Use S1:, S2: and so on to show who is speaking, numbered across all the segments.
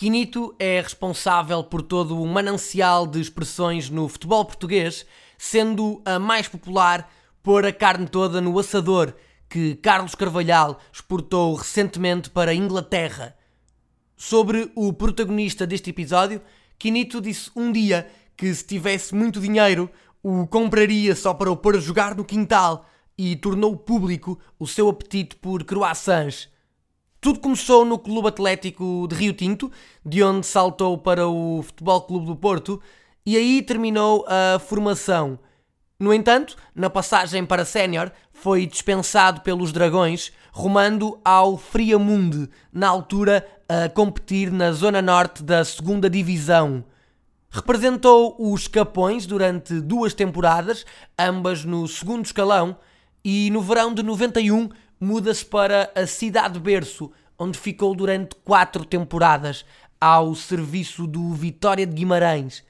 S1: Quinito é responsável por todo o manancial de expressões no futebol português, sendo a mais popular pôr a carne toda no assador que Carlos Carvalhal exportou recentemente para a Inglaterra. Sobre o protagonista deste episódio, Quinito disse um dia que se tivesse muito dinheiro o compraria só para o pôr a jogar no quintal e tornou público o seu apetite por croissants. Tudo começou no Clube Atlético de Rio Tinto, de onde saltou para o Futebol Clube do Porto e aí terminou a formação. No entanto, na passagem para sénior, foi dispensado pelos Dragões, rumando ao Friamunde, na altura a competir na zona norte da segunda Divisão. Representou os Capões durante duas temporadas, ambas no segundo escalão, e no verão de 91 muda-se para a Cidade Berço, onde ficou durante quatro temporadas, ao serviço do Vitória de Guimarães.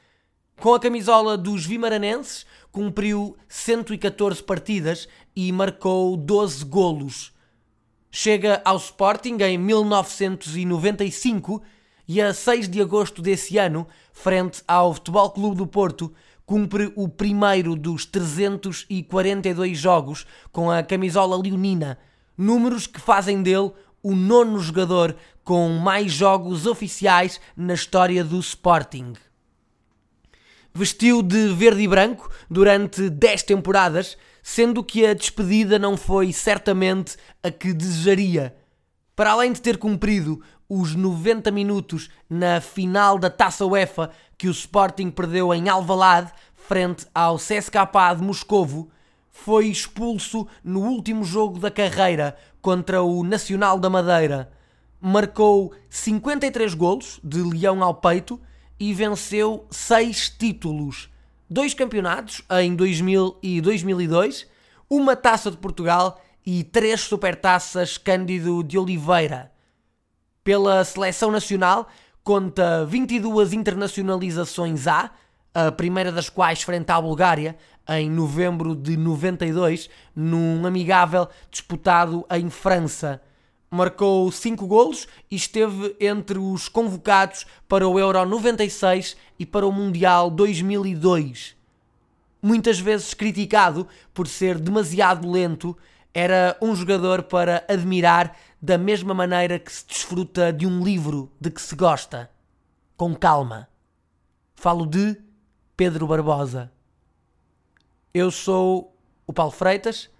S1: Com a camisola dos Vimaranenses, cumpriu 114 partidas e marcou 12 golos. Chega ao Sporting em 1995 e a 6 de agosto desse ano, frente ao Futebol Clube do Porto, cumpre o primeiro dos 342 jogos com a camisola leonina, números que fazem dele o nono jogador com mais jogos oficiais na história do Sporting. Vestiu de verde e branco durante 10 temporadas, sendo que a despedida não foi certamente a que desejaria. Para além de ter cumprido os 90 minutos na final da Taça UEFA que o Sporting perdeu em Alvalade frente ao CSKA de Moscovo, foi expulso no último jogo da carreira contra o Nacional da Madeira. Marcou 53 golos de leão ao peito e venceu 6 títulos. Dois campeonatos em 2000 e 2002, uma Taça de Portugal e três supertaças Cândido de Oliveira pela seleção nacional, conta 22 internacionalizações A, a primeira das quais frente à Bulgária, em novembro de 92, num amigável disputado em França. Marcou 5 golos e esteve entre os convocados para o Euro 96 e para o Mundial 2002. Muitas vezes criticado por ser demasiado lento, era um jogador para admirar da mesma maneira que se desfruta de um livro de que se gosta, com calma. Falo de Pedro Barbosa. Eu sou o Paulo Freitas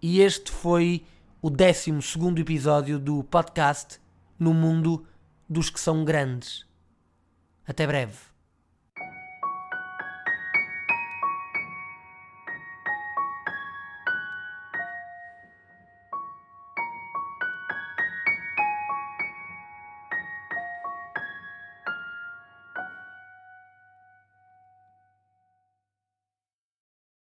S1: e este foi o 12 episódio do podcast No Mundo dos que são grandes. Até breve.